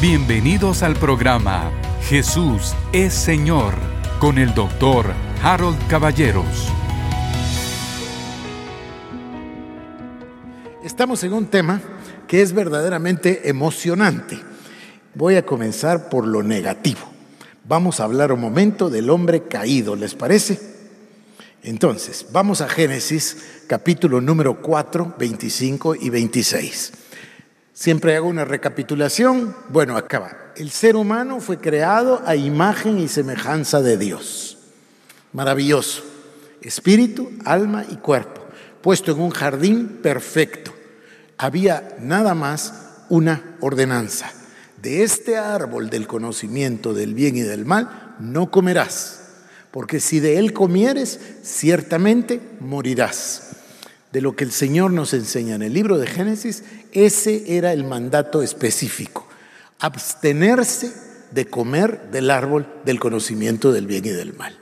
Bienvenidos al programa Jesús es Señor con el doctor Harold Caballeros. Estamos en un tema que es verdaderamente emocionante. Voy a comenzar por lo negativo. Vamos a hablar un momento del hombre caído, ¿les parece? Entonces, vamos a Génesis capítulo número 4, 25 y 26. Siempre hago una recapitulación. Bueno, acaba. El ser humano fue creado a imagen y semejanza de Dios. Maravilloso. Espíritu, alma y cuerpo. Puesto en un jardín perfecto. Había nada más una ordenanza. De este árbol del conocimiento del bien y del mal no comerás, porque si de él comieres, ciertamente morirás de lo que el Señor nos enseña en el libro de Génesis, ese era el mandato específico, abstenerse de comer del árbol del conocimiento del bien y del mal.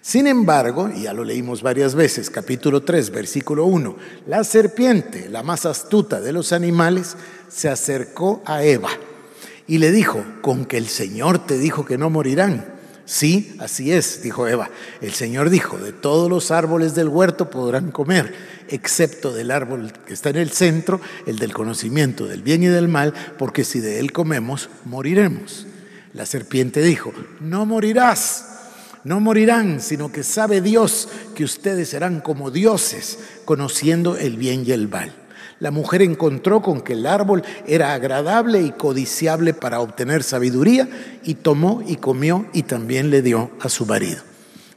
Sin embargo, y ya lo leímos varias veces, capítulo 3, versículo 1, la serpiente, la más astuta de los animales, se acercó a Eva y le dijo, con que el Señor te dijo que no morirán. Sí, así es, dijo Eva. El Señor dijo, de todos los árboles del huerto podrán comer, excepto del árbol que está en el centro, el del conocimiento del bien y del mal, porque si de él comemos, moriremos. La serpiente dijo, no morirás, no morirán, sino que sabe Dios que ustedes serán como dioses, conociendo el bien y el mal. La mujer encontró con que el árbol era agradable y codiciable para obtener sabiduría y tomó y comió y también le dio a su marido.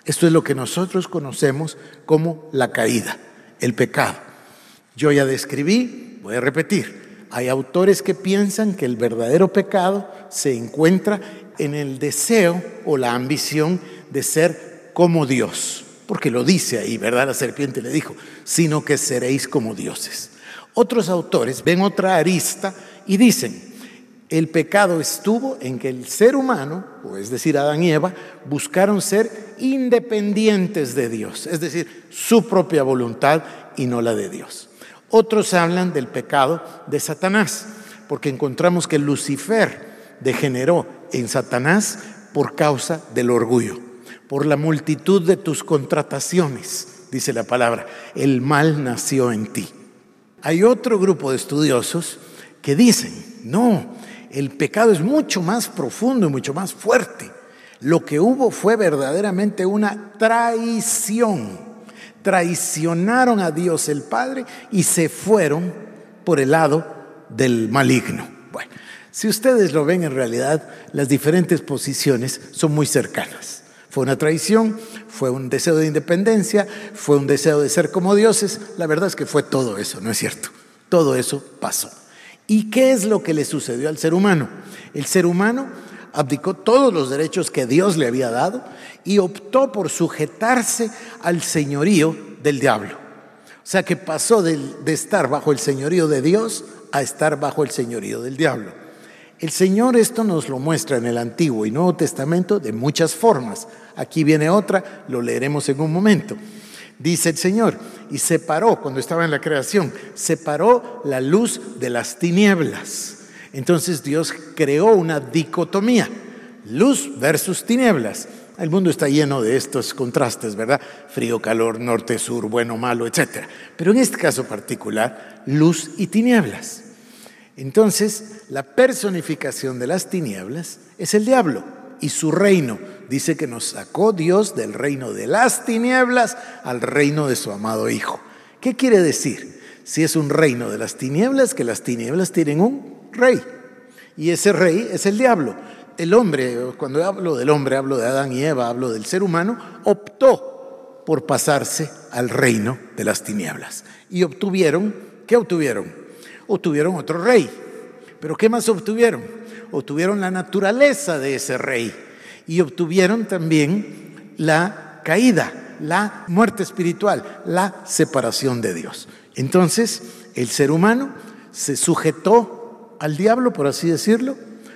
Esto es lo que nosotros conocemos como la caída, el pecado. Yo ya describí, voy a repetir, hay autores que piensan que el verdadero pecado se encuentra en el deseo o la ambición de ser como Dios, porque lo dice ahí, ¿verdad? La serpiente le dijo, sino que seréis como dioses. Otros autores ven otra arista y dicen, el pecado estuvo en que el ser humano, o es decir, Adán y Eva, buscaron ser independientes de Dios, es decir, su propia voluntad y no la de Dios. Otros hablan del pecado de Satanás, porque encontramos que Lucifer degeneró en Satanás por causa del orgullo, por la multitud de tus contrataciones, dice la palabra, el mal nació en ti. Hay otro grupo de estudiosos que dicen, no, el pecado es mucho más profundo y mucho más fuerte. Lo que hubo fue verdaderamente una traición. Traicionaron a Dios el Padre y se fueron por el lado del maligno. Bueno, si ustedes lo ven en realidad, las diferentes posiciones son muy cercanas. Fue una traición, fue un deseo de independencia, fue un deseo de ser como dioses. La verdad es que fue todo eso, ¿no es cierto? Todo eso pasó. ¿Y qué es lo que le sucedió al ser humano? El ser humano abdicó todos los derechos que Dios le había dado y optó por sujetarse al señorío del diablo. O sea que pasó de, de estar bajo el señorío de Dios a estar bajo el señorío del diablo. El Señor esto nos lo muestra en el Antiguo y Nuevo Testamento de muchas formas. Aquí viene otra, lo leeremos en un momento. Dice el Señor, y separó, cuando estaba en la creación, separó la luz de las tinieblas. Entonces Dios creó una dicotomía, luz versus tinieblas. El mundo está lleno de estos contrastes, ¿verdad? Frío, calor, norte, sur, bueno, malo, etc. Pero en este caso particular, luz y tinieblas. Entonces, la personificación de las tinieblas es el diablo y su reino. Dice que nos sacó Dios del reino de las tinieblas al reino de su amado Hijo. ¿Qué quiere decir? Si es un reino de las tinieblas, que las tinieblas tienen un rey. Y ese rey es el diablo. El hombre, cuando hablo del hombre, hablo de Adán y Eva, hablo del ser humano, optó por pasarse al reino de las tinieblas. Y obtuvieron, ¿qué obtuvieron? Obtuvieron otro rey. Pero ¿qué más obtuvieron? Obtuvieron la naturaleza de ese rey y obtuvieron también la caída, la muerte espiritual, la separación de Dios. Entonces, el ser humano se sujetó al diablo, por así decirlo.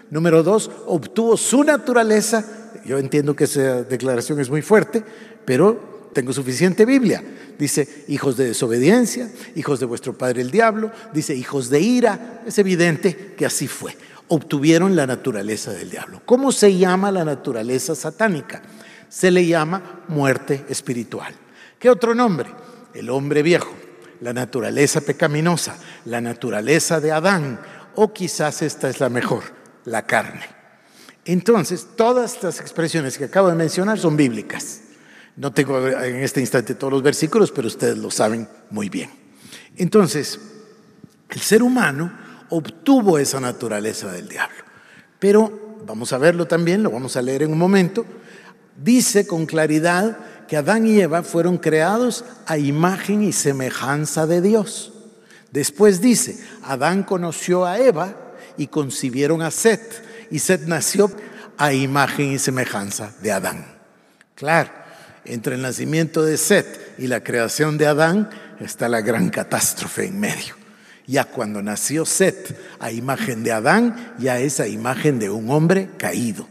Número dos, obtuvo su naturaleza. Yo entiendo que esa declaración es muy fuerte, pero tengo suficiente Biblia. Dice hijos de desobediencia, hijos de vuestro padre el diablo, dice hijos de ira. Es evidente que así fue. obtuvieron la naturaleza del diablo. ¿Cómo se llama la naturaleza satánica? Se le llama muerte espiritual. ¿Qué otro nombre? El hombre viejo, la naturaleza pecaminosa, la naturaleza de Adán, o quizás esta es la mejor, la carne. Entonces, todas estas expresiones que acabo de mencionar son bíblicas. No tengo en este instante todos los versículos, pero ustedes lo saben muy bien. Entonces, el ser humano obtuvo esa naturaleza del diablo. Pero vamos a verlo también, lo vamos a leer en un momento. Dice con claridad que Adán y Eva fueron creados a imagen y semejanza de Dios. Después dice, Adán conoció a Eva y concibieron a Set, y Set nació a imagen y semejanza de Adán. Claro, entre el nacimiento de Set y la creación de Adán está la gran catástrofe en medio. Ya cuando nació Set a imagen de Adán, ya es a imagen de un hombre caído.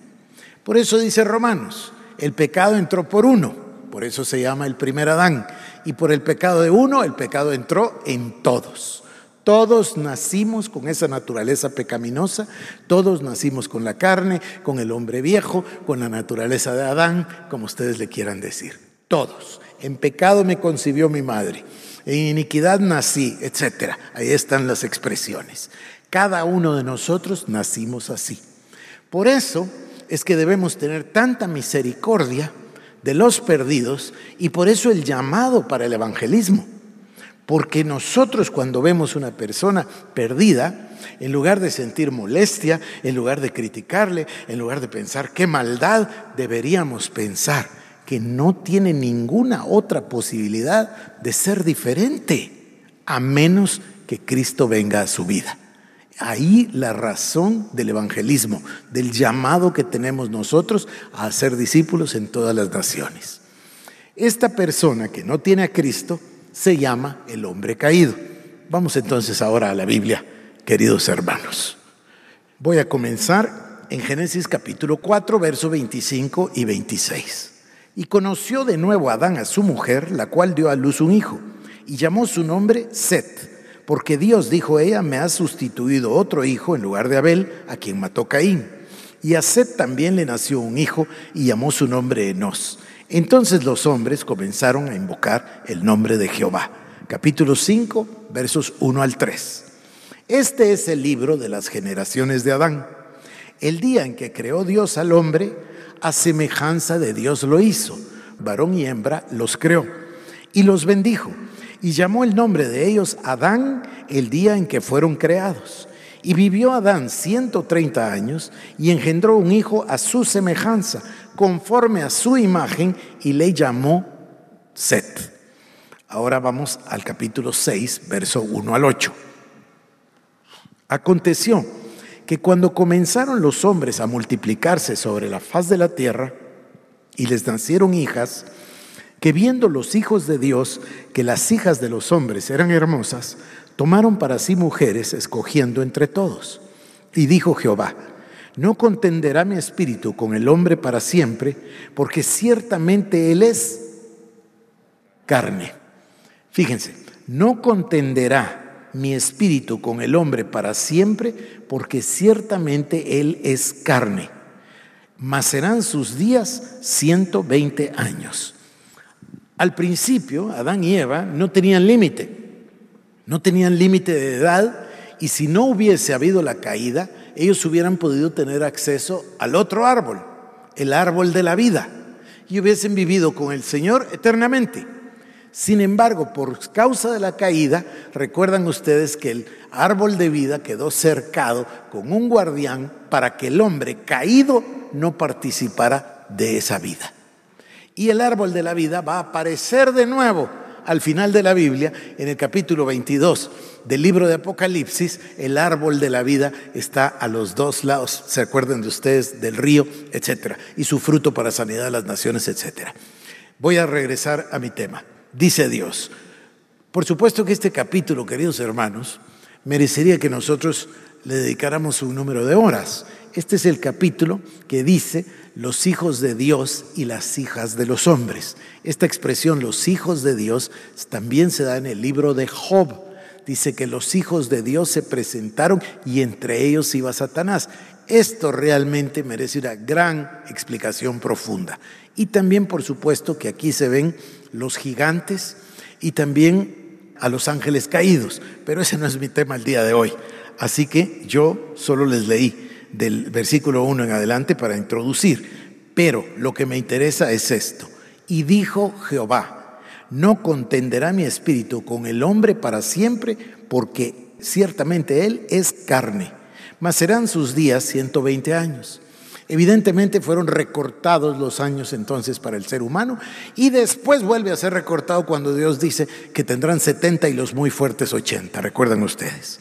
Por eso dice Romanos, el pecado entró por uno, por eso se llama el primer Adán. Y por el pecado de uno, el pecado entró en todos. Todos nacimos con esa naturaleza pecaminosa, todos nacimos con la carne, con el hombre viejo, con la naturaleza de Adán, como ustedes le quieran decir. Todos. En pecado me concibió mi madre en iniquidad nací, etc. Ahí están las expresiones. Cada uno de nosotros nacimos así. Por eso es que debemos tener tanta misericordia de los perdidos y por eso el llamado para el evangelismo. Porque nosotros cuando vemos una persona perdida, en lugar de sentir molestia, en lugar de criticarle, en lugar de pensar qué maldad, deberíamos pensar, que no tiene ninguna otra posibilidad de ser diferente, a menos que Cristo venga a su vida. Ahí la razón del evangelismo, del llamado que tenemos nosotros a ser discípulos en todas las naciones. Esta persona que no tiene a Cristo se llama el hombre caído. Vamos entonces ahora a la Biblia, queridos hermanos. Voy a comenzar en Génesis capítulo 4, verso 25 y 26. Y conoció de nuevo a Adán a su mujer, la cual dio a luz un hijo, y llamó su nombre Set, porque Dios dijo ella, me ha sustituido otro hijo en lugar de Abel, a quien mató Caín. Y a Set también le nació un hijo, y llamó su nombre Enos. Entonces los hombres comenzaron a invocar el nombre de Jehová. Capítulo 5, versos 1 al 3. Este es el libro de las generaciones de Adán. El día en que creó Dios al hombre, a semejanza de Dios lo hizo. Varón y hembra los creó y los bendijo. Y llamó el nombre de ellos Adán el día en que fueron creados. Y vivió Adán 130 años y engendró un hijo a su semejanza, conforme a su imagen, y le llamó Set. Ahora vamos al capítulo 6, verso 1 al 8. Aconteció que cuando comenzaron los hombres a multiplicarse sobre la faz de la tierra y les nacieron hijas, que viendo los hijos de Dios que las hijas de los hombres eran hermosas, tomaron para sí mujeres, escogiendo entre todos. Y dijo Jehová, no contenderá mi espíritu con el hombre para siempre, porque ciertamente él es carne. Fíjense, no contenderá mi espíritu con el hombre para siempre, porque ciertamente él es carne. Mas serán sus días 120 años. Al principio, Adán y Eva no tenían límite, no tenían límite de edad, y si no hubiese habido la caída, ellos hubieran podido tener acceso al otro árbol, el árbol de la vida, y hubiesen vivido con el Señor eternamente. Sin embargo, por causa de la caída, recuerdan ustedes que el árbol de vida quedó cercado con un guardián para que el hombre caído no participara de esa vida. Y el árbol de la vida va a aparecer de nuevo al final de la Biblia, en el capítulo 22 del libro de Apocalipsis, el árbol de la vida está a los dos lados, se acuerdan de ustedes, del río, etcétera, y su fruto para sanidad de las naciones, etcétera. Voy a regresar a mi tema dice Dios. Por supuesto que este capítulo, queridos hermanos, merecería que nosotros le dedicáramos un número de horas. Este es el capítulo que dice los hijos de Dios y las hijas de los hombres. Esta expresión, los hijos de Dios, también se da en el libro de Job. dice que los hijos de Dios se presentaron y entre ellos iba Satanás. Esto realmente merece una gran explicación profunda. Y también, por supuesto, que aquí se ven los gigantes y también a los ángeles caídos, pero ese no es mi tema el día de hoy. Así que yo solo les leí del versículo 1 en adelante para introducir, pero lo que me interesa es esto. Y dijo Jehová, no contenderá mi espíritu con el hombre para siempre, porque ciertamente él es carne, mas serán sus días 120 años. Evidentemente fueron recortados los años entonces para el ser humano y después vuelve a ser recortado cuando Dios dice que tendrán 70 y los muy fuertes 80, recuerdan ustedes.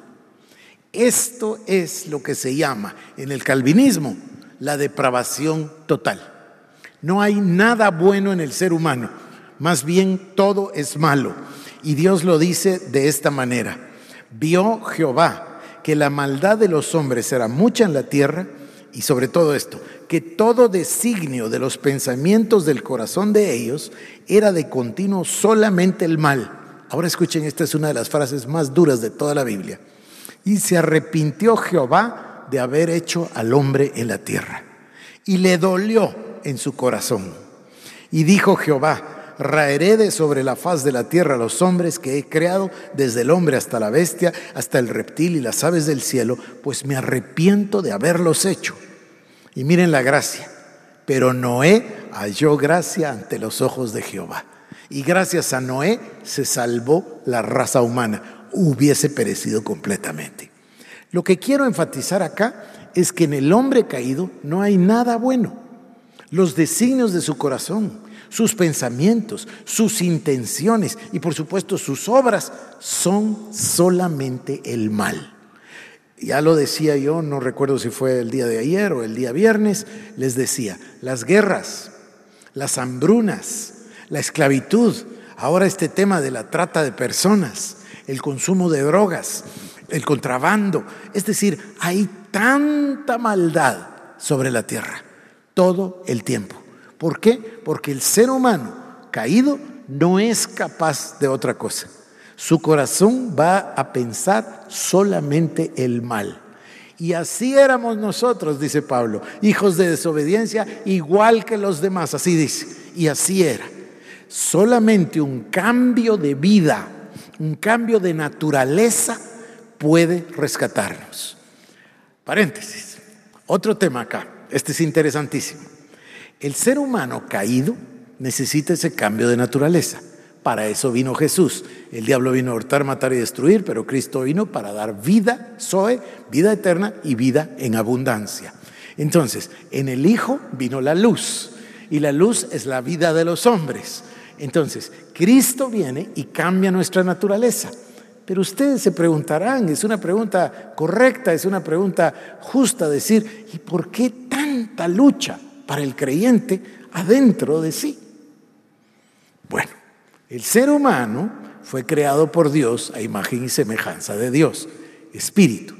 Esto es lo que se llama en el calvinismo la depravación total. No hay nada bueno en el ser humano, más bien todo es malo. Y Dios lo dice de esta manera. Vio Jehová que la maldad de los hombres era mucha en la tierra y sobre todo esto, que todo designio de los pensamientos del corazón de ellos era de continuo solamente el mal. Ahora escuchen, esta es una de las frases más duras de toda la Biblia. Y se arrepintió Jehová de haber hecho al hombre en la tierra. Y le dolió en su corazón. Y dijo Jehová, raeré de sobre la faz de la tierra los hombres que he creado, desde el hombre hasta la bestia, hasta el reptil y las aves del cielo, pues me arrepiento de haberlos hecho. Y miren la gracia. Pero Noé halló gracia ante los ojos de Jehová. Y gracias a Noé se salvó la raza humana. Hubiese perecido completamente. Lo que quiero enfatizar acá es que en el hombre caído no hay nada bueno. Los designios de su corazón, sus pensamientos, sus intenciones y por supuesto sus obras son solamente el mal. Ya lo decía yo, no recuerdo si fue el día de ayer o el día viernes, les decía, las guerras, las hambrunas, la esclavitud, ahora este tema de la trata de personas, el consumo de drogas, el contrabando. Es decir, hay tanta maldad sobre la tierra todo el tiempo. ¿Por qué? Porque el ser humano caído no es capaz de otra cosa. Su corazón va a pensar solamente el mal. Y así éramos nosotros, dice Pablo, hijos de desobediencia, igual que los demás, así dice. Y así era. Solamente un cambio de vida, un cambio de naturaleza puede rescatarnos. Paréntesis. Otro tema acá. Este es interesantísimo. El ser humano caído necesita ese cambio de naturaleza. Para eso vino Jesús. El diablo vino a hurtar, matar y destruir, pero Cristo vino para dar vida, Zoe, vida eterna y vida en abundancia. Entonces, en el Hijo vino la luz y la luz es la vida de los hombres. Entonces, Cristo viene y cambia nuestra naturaleza. Pero ustedes se preguntarán, es una pregunta correcta, es una pregunta justa decir, ¿y por qué tanta lucha para el creyente adentro de sí? Bueno, el ser humano fue creado por Dios a imagen y semejanza de Dios, espíritu.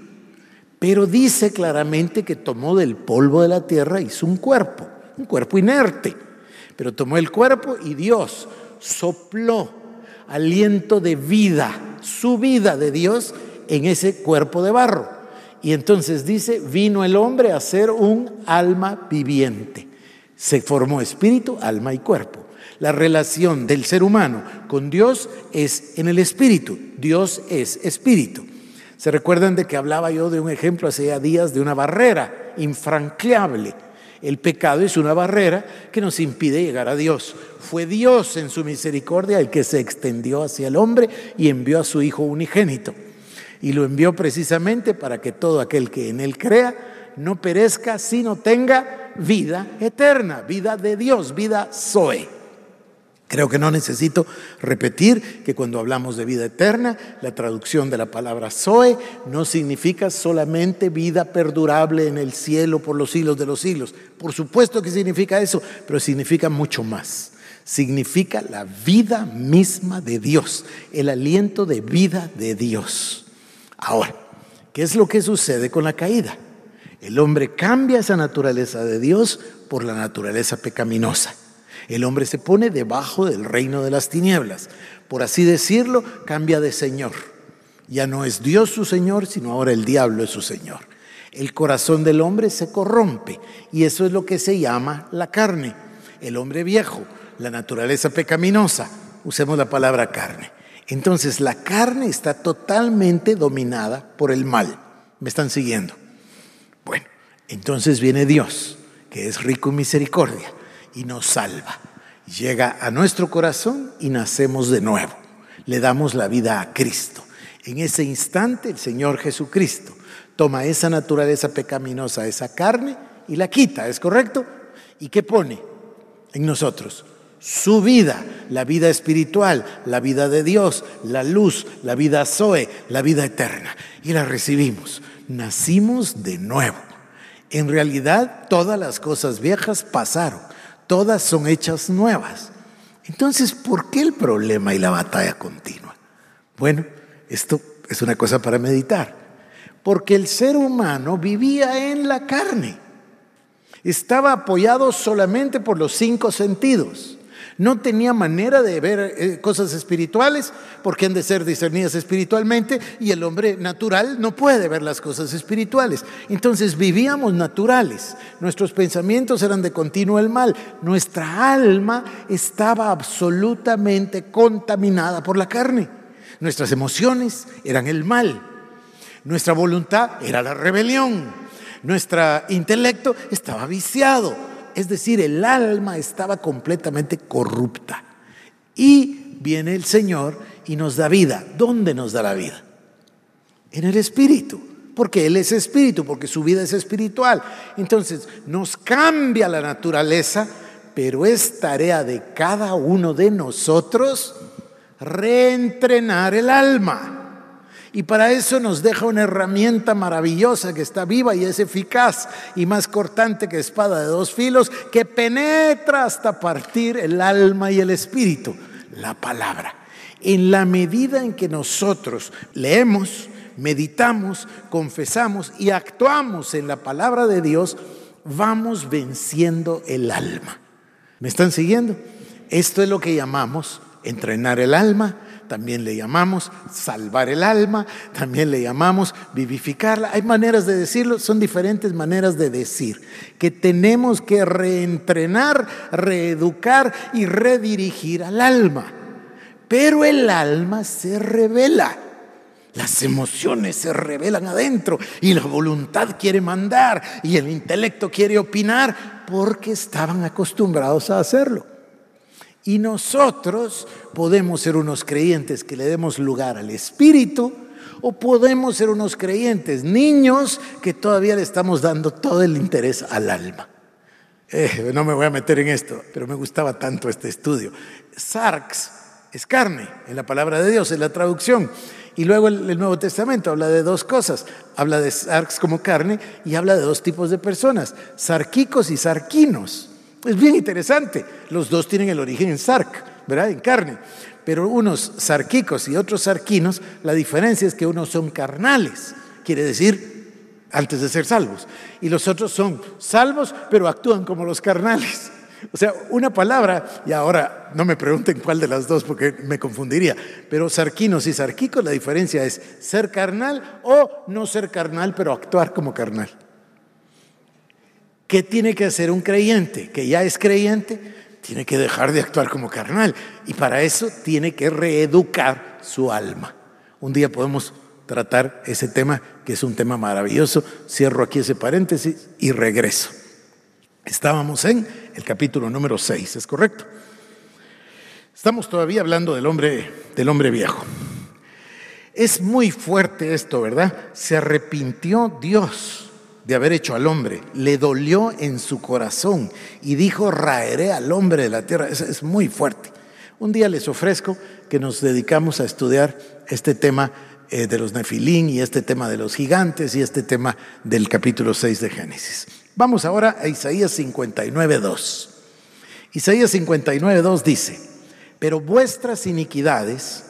Pero dice claramente que tomó del polvo de la tierra, hizo un cuerpo, un cuerpo inerte. Pero tomó el cuerpo y Dios sopló aliento de vida, su vida de Dios en ese cuerpo de barro. Y entonces dice, vino el hombre a ser un alma viviente. Se formó espíritu, alma y cuerpo. La relación del ser humano con Dios es en el espíritu. Dios es espíritu. ¿Se recuerdan de que hablaba yo de un ejemplo hace días de una barrera infranqueable? El pecado es una barrera que nos impide llegar a Dios. Fue Dios en su misericordia el que se extendió hacia el hombre y envió a su Hijo unigénito. Y lo envió precisamente para que todo aquel que en él crea no perezca, sino tenga vida eterna, vida de Dios, vida Zoe. Creo que no necesito repetir que cuando hablamos de vida eterna, la traducción de la palabra Zoe no significa solamente vida perdurable en el cielo por los siglos de los siglos. Por supuesto que significa eso, pero significa mucho más. Significa la vida misma de Dios, el aliento de vida de Dios. Ahora, ¿qué es lo que sucede con la caída? El hombre cambia esa naturaleza de Dios por la naturaleza pecaminosa. El hombre se pone debajo del reino de las tinieblas. Por así decirlo, cambia de Señor. Ya no es Dios su Señor, sino ahora el diablo es su Señor. El corazón del hombre se corrompe y eso es lo que se llama la carne. El hombre viejo, la naturaleza pecaminosa. Usemos la palabra carne. Entonces la carne está totalmente dominada por el mal. ¿Me están siguiendo? Bueno, entonces viene Dios, que es rico en misericordia y nos salva. Llega a nuestro corazón y nacemos de nuevo. Le damos la vida a Cristo. En ese instante el Señor Jesucristo toma esa naturaleza pecaminosa, esa carne, y la quita, ¿es correcto? ¿Y qué pone en nosotros? Su vida, la vida espiritual, la vida de Dios, la luz, la vida Zoe, la vida eterna. Y la recibimos. Nacimos de nuevo. En realidad, todas las cosas viejas pasaron todas son hechas nuevas. Entonces, ¿por qué el problema y la batalla continua? Bueno, esto es una cosa para meditar. Porque el ser humano vivía en la carne. Estaba apoyado solamente por los cinco sentidos. No tenía manera de ver eh, cosas espirituales porque han de ser discernidas espiritualmente y el hombre natural no puede ver las cosas espirituales. Entonces vivíamos naturales, nuestros pensamientos eran de continuo el mal, nuestra alma estaba absolutamente contaminada por la carne, nuestras emociones eran el mal, nuestra voluntad era la rebelión, nuestro intelecto estaba viciado es decir, el alma estaba completamente corrupta. Y viene el Señor y nos da vida. ¿Dónde nos da la vida? En el Espíritu. Porque Él es Espíritu, porque su vida es espiritual. Entonces, nos cambia la naturaleza, pero es tarea de cada uno de nosotros reentrenar el alma. Y para eso nos deja una herramienta maravillosa que está viva y es eficaz y más cortante que espada de dos filos, que penetra hasta partir el alma y el espíritu, la palabra. En la medida en que nosotros leemos, meditamos, confesamos y actuamos en la palabra de Dios, vamos venciendo el alma. ¿Me están siguiendo? Esto es lo que llamamos entrenar el alma, también le llamamos salvar el alma, también le llamamos vivificarla. Hay maneras de decirlo, son diferentes maneras de decir que tenemos que reentrenar, reeducar y redirigir al alma. Pero el alma se revela. Las emociones se revelan adentro y la voluntad quiere mandar y el intelecto quiere opinar porque estaban acostumbrados a hacerlo. Y nosotros podemos ser unos creyentes que le demos lugar al Espíritu o podemos ser unos creyentes niños que todavía le estamos dando todo el interés al alma. Eh, no me voy a meter en esto, pero me gustaba tanto este estudio. Sarx es carne, en la palabra de Dios, en la traducción. Y luego el, el, Nuevo Testamento habla de dos cosas. Habla de sarx como carne y habla de dos tipos de personas, sarquicos y sarquinos. Es bien interesante. Los dos tienen el origen en sarc, ¿verdad? En carne. Pero unos sarquicos y otros sarquinos, la diferencia es que unos son carnales, quiere decir antes de ser salvos. Y los otros son salvos, pero actúan como los carnales. O sea, una palabra, y ahora no me pregunten cuál de las dos porque me confundiría, pero sarquinos y sarquicos, la diferencia es ser carnal o no ser carnal, pero actuar como carnal. ¿Qué tiene que hacer un creyente que ya es creyente? Tiene que dejar de actuar como carnal y para eso tiene que reeducar su alma. Un día podemos tratar ese tema, que es un tema maravilloso. Cierro aquí ese paréntesis y regreso. Estábamos en el capítulo número 6, ¿es correcto? Estamos todavía hablando del hombre, del hombre viejo. Es muy fuerte esto, ¿verdad? Se arrepintió Dios de haber hecho al hombre, le dolió en su corazón y dijo, raeré al hombre de la tierra. Es, muy fuerte, Un día les ofrezco que nos dedicamos a estudiar este tema eh, de los nefilín y este tema de los gigantes y este tema del capítulo 6 de Génesis. Vamos ahora a Isaías 59.2. Isaías 59.2 dice, pero vuestras iniquidades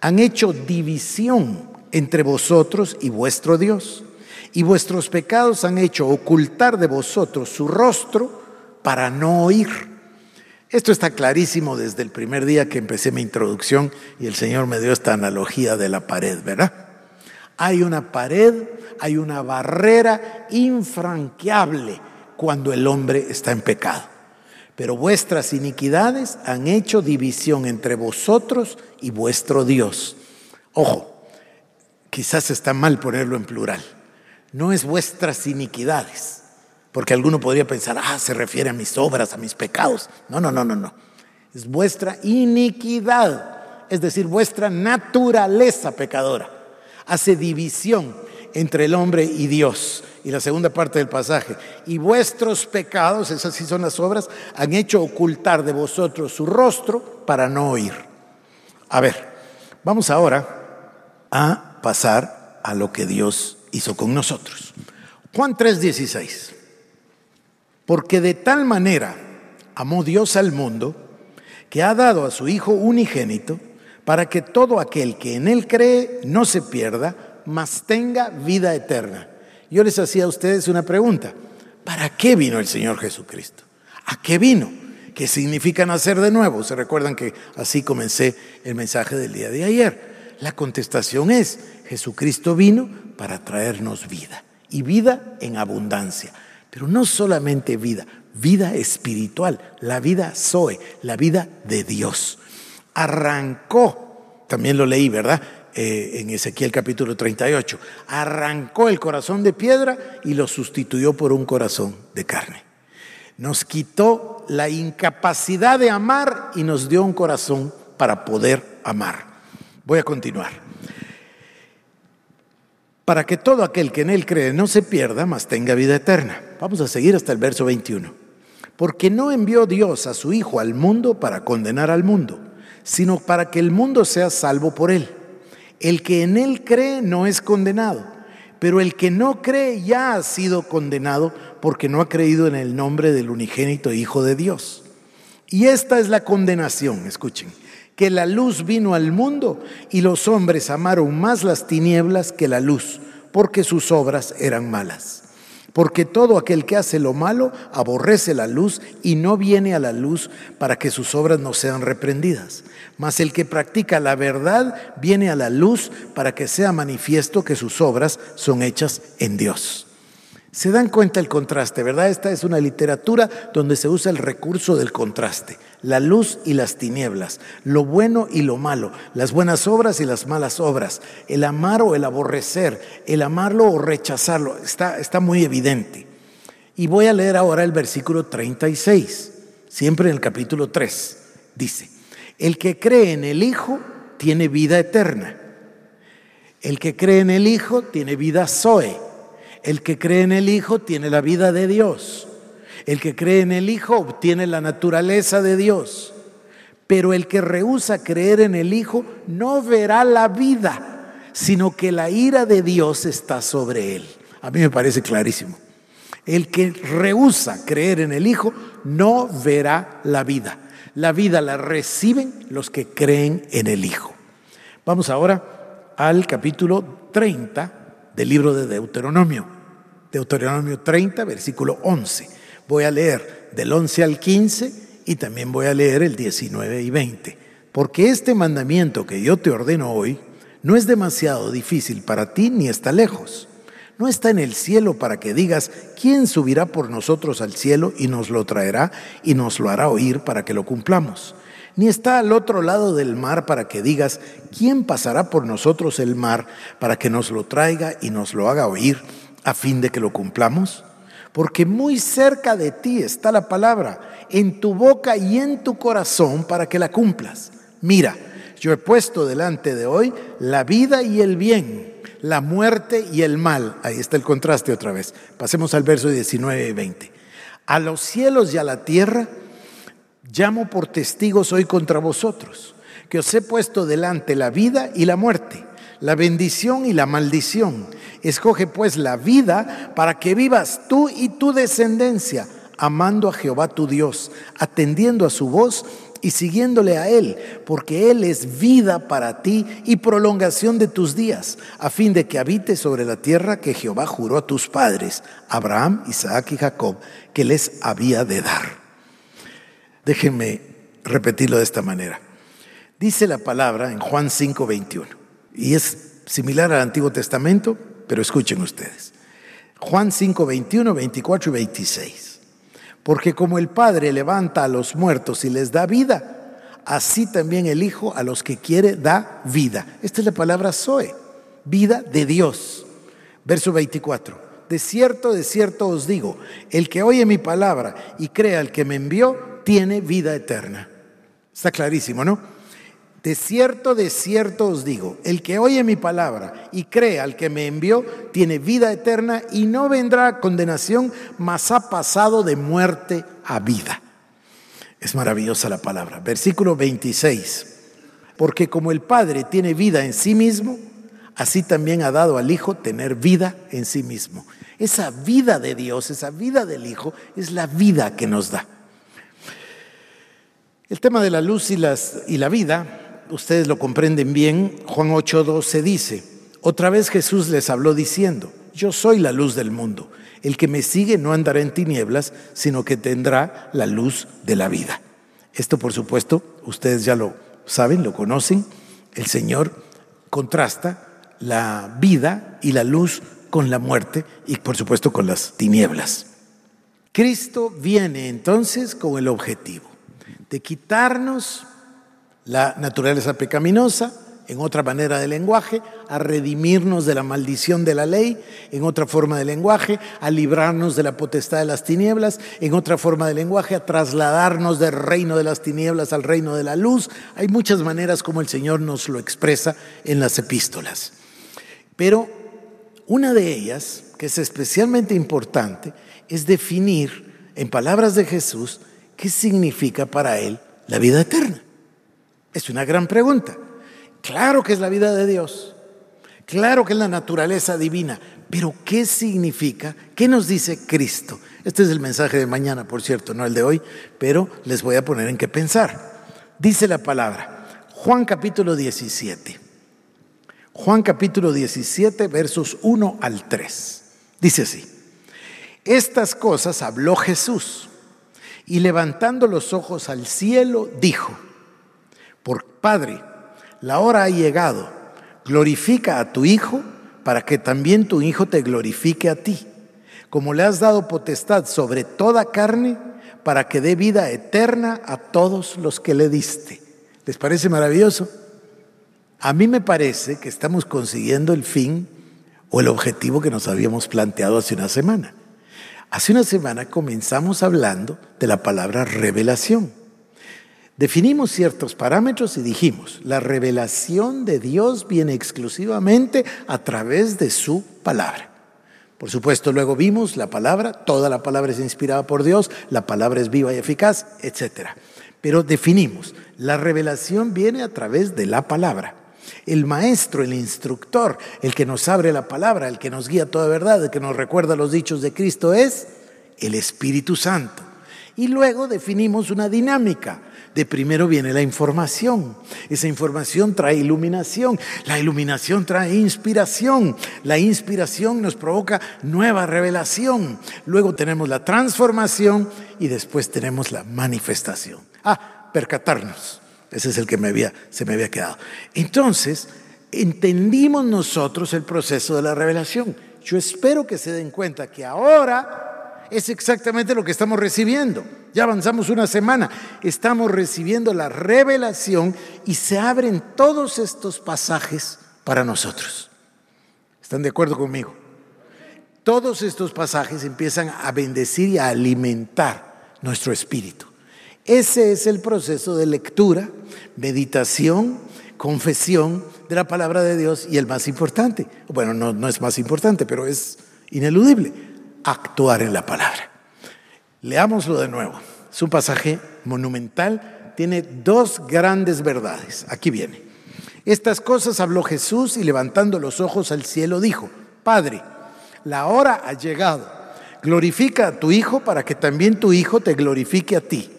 han hecho división entre vosotros y vuestro Dios, y vuestros pecados han hecho ocultar de vosotros su rostro para no oír. Esto está clarísimo desde el primer día que empecé mi introducción y el Señor me dio esta analogía de la pared, ¿verdad? Hay una pared, hay una barrera infranqueable cuando el hombre está en pecado. Pero vuestras iniquidades han hecho división entre vosotros y vuestro Dios. Ojo, quizás está mal ponerlo en plural. No es vuestras iniquidades, porque alguno podría pensar, ah, se refiere a mis obras, a mis pecados. No, no, no, no, no. Es vuestra iniquidad, es decir, vuestra naturaleza pecadora. Hace división entre el hombre y Dios. Y la segunda parte del pasaje, y vuestros pecados, esas sí son las obras, han hecho ocultar de vosotros su rostro para no oír. A ver, vamos ahora a pasar a lo que Dios hizo con nosotros. Juan 3:16. Porque de tal manera amó Dios al mundo que ha dado a su Hijo unigénito para que todo aquel que en Él cree no se pierda, mas tenga vida eterna. Yo les hacía a ustedes una pregunta. ¿Para qué vino el Señor Jesucristo? ¿A qué vino? ¿Qué significa nacer de nuevo? Se recuerdan que así comencé el mensaje del día de ayer. La contestación es, Jesucristo vino para traernos vida y vida en abundancia. Pero no solamente vida, vida espiritual, la vida Zoe, la vida de Dios. Arrancó, también lo leí, ¿verdad? Eh, en Ezequiel capítulo 38, arrancó el corazón de piedra y lo sustituyó por un corazón de carne. Nos quitó la incapacidad de amar y nos dio un corazón para poder amar. Voy a continuar para que todo aquel que en él cree no se pierda, mas tenga vida eterna. Vamos a seguir hasta el verso 21. Porque no envió Dios a su Hijo al mundo para condenar al mundo, sino para que el mundo sea salvo por él. El que en él cree no es condenado, pero el que no cree ya ha sido condenado porque no ha creído en el nombre del unigénito Hijo de Dios. Y esta es la condenación, escuchen que la luz vino al mundo y los hombres amaron más las tinieblas que la luz, porque sus obras eran malas. Porque todo aquel que hace lo malo aborrece la luz y no viene a la luz para que sus obras no sean reprendidas. Mas el que practica la verdad viene a la luz para que sea manifiesto que sus obras son hechas en Dios. Se dan cuenta el contraste, ¿verdad? Esta es una literatura donde se usa el recurso del contraste, la luz y las tinieblas, lo bueno y lo malo, las buenas obras y las malas obras, el amar o el aborrecer, el amarlo o rechazarlo, está, está muy evidente. Y voy a leer ahora el versículo 36, siempre en el capítulo 3. Dice, el que cree en el Hijo tiene vida eterna. El que cree en el Hijo tiene vida Zoe el que cree en el Hijo tiene la vida de Dios. El que cree en el Hijo obtiene la naturaleza de Dios. Pero el que rehúsa creer en el Hijo no verá la vida, sino que la ira de Dios está sobre él. A mí me parece clarísimo. El que rehúsa creer en el Hijo no verá la vida. La vida la reciben los que creen en el Hijo. Vamos ahora al capítulo 30 del libro de Deuteronomio. Deuteronomio 30, versículo 11. Voy a leer del 11 al 15 y también voy a leer el 19 y 20. Porque este mandamiento que yo te ordeno hoy no es demasiado difícil para ti ni está lejos. No está en el cielo para que digas, ¿quién subirá por nosotros al cielo y nos lo traerá y nos lo hará oír para que lo cumplamos? Ni está al otro lado del mar para que digas, ¿quién pasará por nosotros el mar para que nos lo traiga y nos lo haga oír a fin de que lo cumplamos? Porque muy cerca de ti está la palabra, en tu boca y en tu corazón para que la cumplas. Mira, yo he puesto delante de hoy la vida y el bien, la muerte y el mal. Ahí está el contraste otra vez. Pasemos al verso 19 y 20. A los cielos y a la tierra llamo por testigos hoy contra vosotros, que os he puesto delante la vida y la muerte, la bendición y la maldición. Escoge pues la vida para que vivas tú y tu descendencia, amando a Jehová tu Dios, atendiendo a su voz y siguiéndole a Él, porque Él es vida para ti y prolongación de tus días, a fin de que habites sobre la tierra que Jehová juró a tus padres, Abraham, Isaac y Jacob, que les había de dar. Déjenme repetirlo de esta manera. Dice la palabra en Juan 5:21, y es similar al Antiguo Testamento, pero escuchen ustedes. Juan 5, 21, 24 y 26. Porque como el Padre levanta a los muertos y les da vida, así también el Hijo a los que quiere da vida. Esta es la palabra Zoe, vida de Dios. Verso 24. De cierto, de cierto os digo, el que oye mi palabra y crea al que me envió, tiene vida eterna. Está clarísimo, ¿no? De cierto, de cierto os digo, el que oye mi palabra y cree al que me envió, tiene vida eterna y no vendrá a condenación, mas ha pasado de muerte a vida. Es maravillosa la palabra. Versículo 26. Porque como el Padre tiene vida en sí mismo, así también ha dado al Hijo tener vida en sí mismo. Esa vida de Dios, esa vida del Hijo, es la vida que nos da. El tema de la luz y, y la vida ustedes lo comprenden bien, Juan 8:12 dice, otra vez Jesús les habló diciendo, yo soy la luz del mundo, el que me sigue no andará en tinieblas, sino que tendrá la luz de la vida. Esto por supuesto, ustedes ya lo saben, lo conocen, el Señor contrasta la vida y la luz con la muerte y por supuesto con las tinieblas. Cristo viene entonces con el objetivo de quitarnos la naturaleza pecaminosa, en otra manera de lenguaje, a redimirnos de la maldición de la ley, en otra forma de lenguaje, a librarnos de la potestad de las tinieblas, en otra forma de lenguaje, a trasladarnos del reino de las tinieblas al reino de la luz. Hay muchas maneras como el Señor nos lo expresa en las epístolas. Pero una de ellas, que es especialmente importante, es definir en palabras de Jesús qué significa para Él la vida eterna. Es una gran pregunta. Claro que es la vida de Dios. Claro que es la naturaleza divina. Pero ¿qué significa? ¿Qué nos dice Cristo? Este es el mensaje de mañana, por cierto, no el de hoy, pero les voy a poner en qué pensar. Dice la palabra, Juan capítulo 17. Juan capítulo 17, versos 1 al 3. Dice así, estas cosas habló Jesús y levantando los ojos al cielo dijo, Padre, la hora ha llegado, glorifica a tu Hijo para que también tu Hijo te glorifique a ti, como le has dado potestad sobre toda carne, para que dé vida eterna a todos los que le diste. ¿Les parece maravilloso? A mí me parece que estamos consiguiendo el fin o el objetivo que nos habíamos planteado hace una semana. Hace una semana comenzamos hablando de la palabra revelación. Definimos ciertos parámetros y dijimos, la revelación de Dios viene exclusivamente a través de su palabra. Por supuesto, luego vimos la palabra, toda la palabra es inspirada por Dios, la palabra es viva y eficaz, etc. Pero definimos, la revelación viene a través de la palabra. El maestro, el instructor, el que nos abre la palabra, el que nos guía toda verdad, el que nos recuerda los dichos de Cristo es el Espíritu Santo. Y luego definimos una dinámica de primero viene la información. Esa información trae iluminación. La iluminación trae inspiración. La inspiración nos provoca nueva revelación. Luego tenemos la transformación y después tenemos la manifestación. Ah, percatarnos. Ese es el que se me había quedado. Entonces, entendimos nosotros el proceso de la revelación. Yo espero que se den cuenta que ahora es exactamente lo que estamos recibiendo. Ya avanzamos una semana, estamos recibiendo la revelación y se abren todos estos pasajes para nosotros. ¿Están de acuerdo conmigo? Todos estos pasajes empiezan a bendecir y a alimentar nuestro espíritu. Ese es el proceso de lectura, meditación, confesión de la palabra de Dios y el más importante, bueno, no, no es más importante, pero es ineludible, actuar en la palabra. Leámoslo de nuevo. Es un pasaje monumental, tiene dos grandes verdades. Aquí viene. Estas cosas habló Jesús y levantando los ojos al cielo dijo, Padre, la hora ha llegado. Glorifica a tu Hijo para que también tu Hijo te glorifique a ti.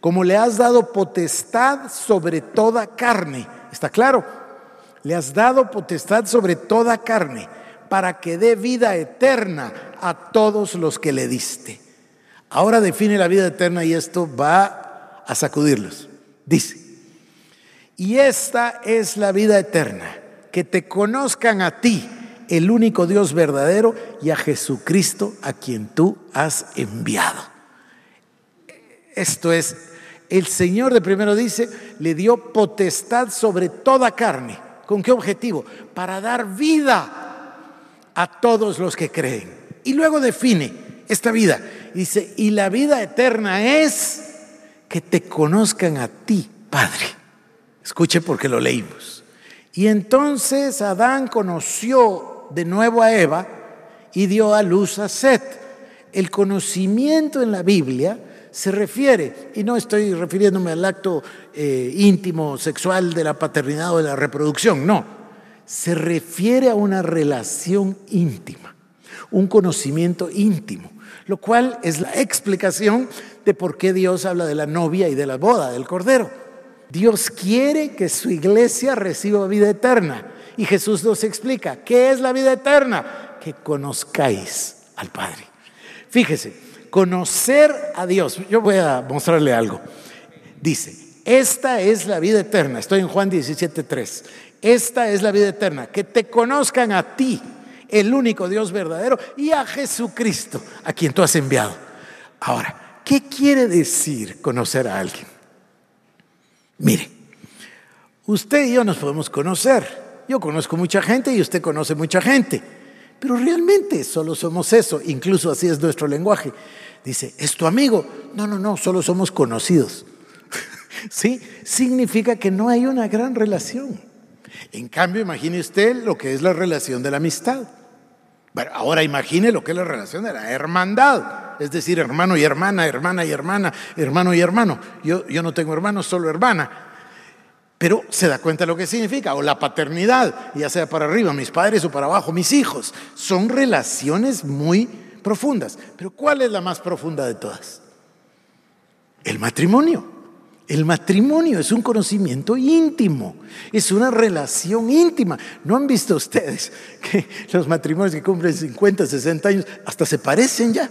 Como le has dado potestad sobre toda carne. ¿Está claro? Le has dado potestad sobre toda carne para que dé vida eterna a todos los que le diste. Ahora define la vida eterna y esto va a sacudirlos. Dice, y esta es la vida eterna, que te conozcan a ti, el único Dios verdadero, y a Jesucristo a quien tú has enviado. Esto es, el Señor de primero dice, le dio potestad sobre toda carne. ¿Con qué objetivo? Para dar vida a todos los que creen. Y luego define esta vida. Dice, y la vida eterna es que te conozcan a ti, Padre. Escuche porque lo leímos. Y entonces Adán conoció de nuevo a Eva y dio a luz a Set. El conocimiento en la Biblia se refiere, y no estoy refiriéndome al acto eh, íntimo, sexual de la paternidad o de la reproducción, no, se refiere a una relación íntima, un conocimiento íntimo, lo cual es la explicación de por qué Dios habla de la novia y de la boda del Cordero. Dios quiere que su iglesia reciba vida eterna. Y Jesús nos explica, ¿qué es la vida eterna? Que conozcáis al Padre. Fíjese, conocer a Dios. Yo voy a mostrarle algo. Dice, esta es la vida eterna. Estoy en Juan 17.3. Esta es la vida eterna, que te conozcan a ti, el único Dios verdadero, y a Jesucristo, a quien tú has enviado. Ahora, ¿qué quiere decir conocer a alguien? Mire, usted y yo nos podemos conocer. Yo conozco mucha gente y usted conoce mucha gente. Pero realmente solo somos eso, incluso así es nuestro lenguaje. Dice, ¿es tu amigo? No, no, no, solo somos conocidos. ¿Sí? Significa que no hay una gran relación. En cambio, imagine usted lo que es la relación de la amistad. Ahora imagine lo que es la relación de la hermandad, es decir, hermano y hermana, hermana y hermana, hermano y hermano. Yo, yo no tengo hermanos, solo hermana. Pero se da cuenta lo que significa, o la paternidad, ya sea para arriba, mis padres o para abajo, mis hijos. Son relaciones muy profundas. Pero ¿cuál es la más profunda de todas? El matrimonio. El matrimonio es un conocimiento íntimo, es una relación íntima. ¿No han visto ustedes que los matrimonios que cumplen 50, 60 años hasta se parecen ya?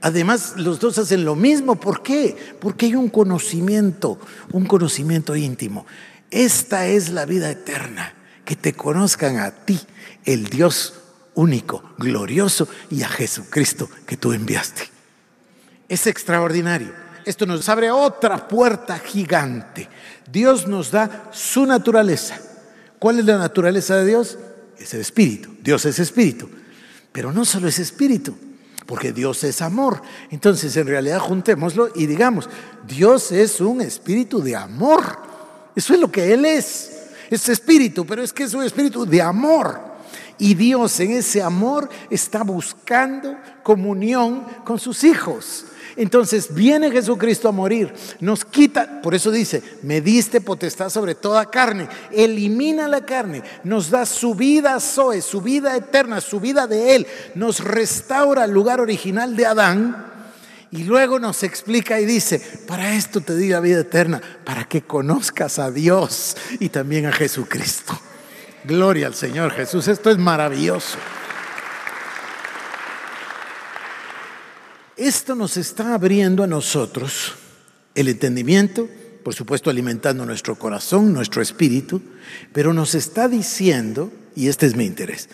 Además, los dos hacen lo mismo. ¿Por qué? Porque hay un conocimiento, un conocimiento íntimo. Esta es la vida eterna, que te conozcan a ti, el Dios único, glorioso, y a Jesucristo que tú enviaste. Es extraordinario. Esto nos abre otra puerta gigante. Dios nos da su naturaleza. ¿Cuál es la naturaleza de Dios? Es el espíritu. Dios es espíritu. Pero no solo es espíritu, porque Dios es amor. Entonces, en realidad, juntémoslo y digamos, Dios es un espíritu de amor. Eso es lo que Él es. Es espíritu, pero es que es un espíritu de amor. Y Dios en ese amor está buscando comunión con sus hijos. Entonces viene Jesucristo a morir, nos quita, por eso dice, me diste potestad sobre toda carne, elimina la carne, nos da su vida Zoe, su vida eterna, su vida de Él, nos restaura el lugar original de Adán. Y luego nos explica y dice, para esto te di la vida eterna, para que conozcas a Dios y también a Jesucristo. Gloria al Señor Jesús, esto es maravilloso. Esto nos está abriendo a nosotros el entendimiento, por supuesto alimentando nuestro corazón, nuestro espíritu, pero nos está diciendo, y este es mi interés,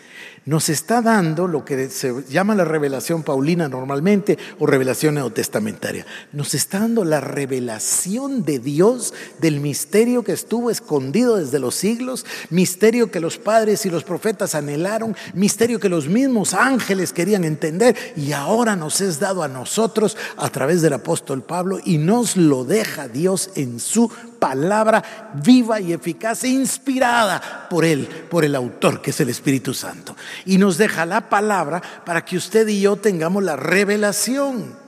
nos está dando lo que se llama la revelación paulina normalmente o revelación neotestamentaria. Nos está dando la revelación de Dios del misterio que estuvo escondido desde los siglos, misterio que los padres y los profetas anhelaron, misterio que los mismos ángeles querían entender y ahora nos es dado a nosotros a través del apóstol Pablo y nos lo deja Dios en su palabra viva y eficaz e inspirada por él, por el autor que es el Espíritu Santo y nos deja la palabra para que usted y yo tengamos la revelación.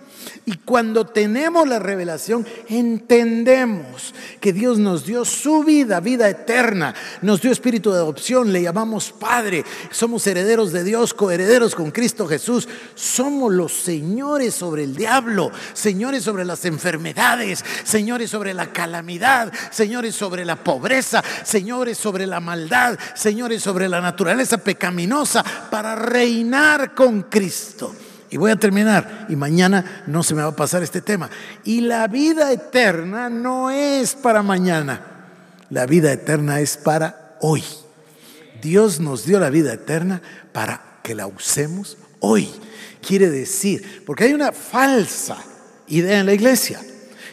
Y cuando tenemos la revelación, entendemos que Dios nos dio su vida, vida eterna, nos dio espíritu de adopción, le llamamos Padre, somos herederos de Dios, coherederos con Cristo Jesús, somos los señores sobre el diablo, señores sobre las enfermedades, señores sobre la calamidad, señores sobre la pobreza, señores sobre la maldad, señores sobre la naturaleza pecaminosa, para reinar con Cristo. Y voy a terminar, y mañana no se me va a pasar este tema. Y la vida eterna no es para mañana, la vida eterna es para hoy. Dios nos dio la vida eterna para que la usemos hoy. Quiere decir, porque hay una falsa idea en la iglesia,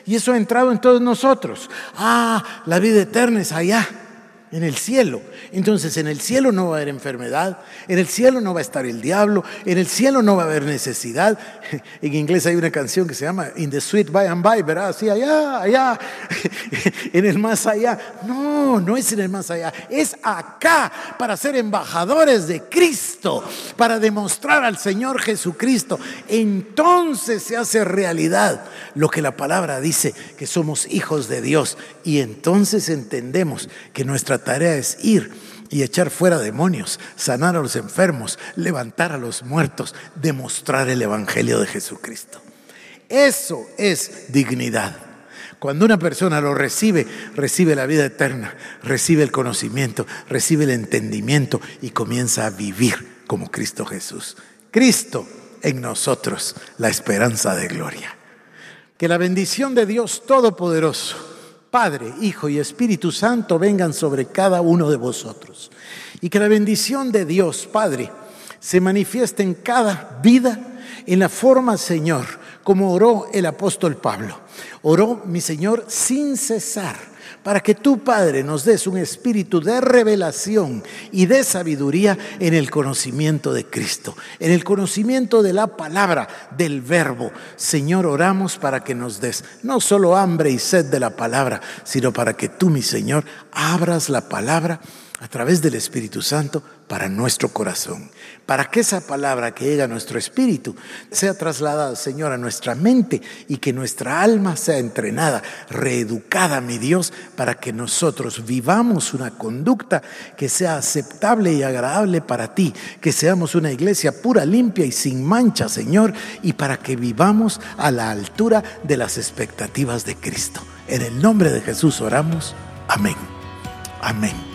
y eso ha entrado en todos nosotros. Ah, la vida eterna es allá en el cielo. Entonces en el cielo no va a haber enfermedad, en el cielo no va a estar el diablo, en el cielo no va a haber necesidad. En inglés hay una canción que se llama In the Sweet By and By, ¿verdad? Así allá, allá, en el más allá. No, no es en el más allá, es acá para ser embajadores de Cristo, para demostrar al Señor Jesucristo. Entonces se hace realidad lo que la palabra dice, que somos hijos de Dios. Y entonces entendemos que nuestra tarea es ir y echar fuera demonios, sanar a los enfermos, levantar a los muertos, demostrar el Evangelio de Jesucristo. Eso es dignidad. Cuando una persona lo recibe, recibe la vida eterna, recibe el conocimiento, recibe el entendimiento y comienza a vivir como Cristo Jesús. Cristo en nosotros, la esperanza de gloria. Que la bendición de Dios Todopoderoso, Padre, Hijo y Espíritu Santo vengan sobre cada uno de vosotros. Y que la bendición de Dios, Padre, se manifieste en cada vida en la forma, Señor, como oró el apóstol Pablo. Oró mi Señor sin cesar para que tu Padre nos des un espíritu de revelación y de sabiduría en el conocimiento de Cristo, en el conocimiento de la palabra, del verbo. Señor, oramos para que nos des no solo hambre y sed de la palabra, sino para que tú, mi Señor, abras la palabra a través del Espíritu Santo para nuestro corazón, para que esa palabra que llega a nuestro espíritu sea trasladada, Señor, a nuestra mente y que nuestra alma sea entrenada, reeducada, mi Dios, para que nosotros vivamos una conducta que sea aceptable y agradable para ti, que seamos una iglesia pura, limpia y sin mancha, Señor, y para que vivamos a la altura de las expectativas de Cristo. En el nombre de Jesús oramos. Amén. Amén.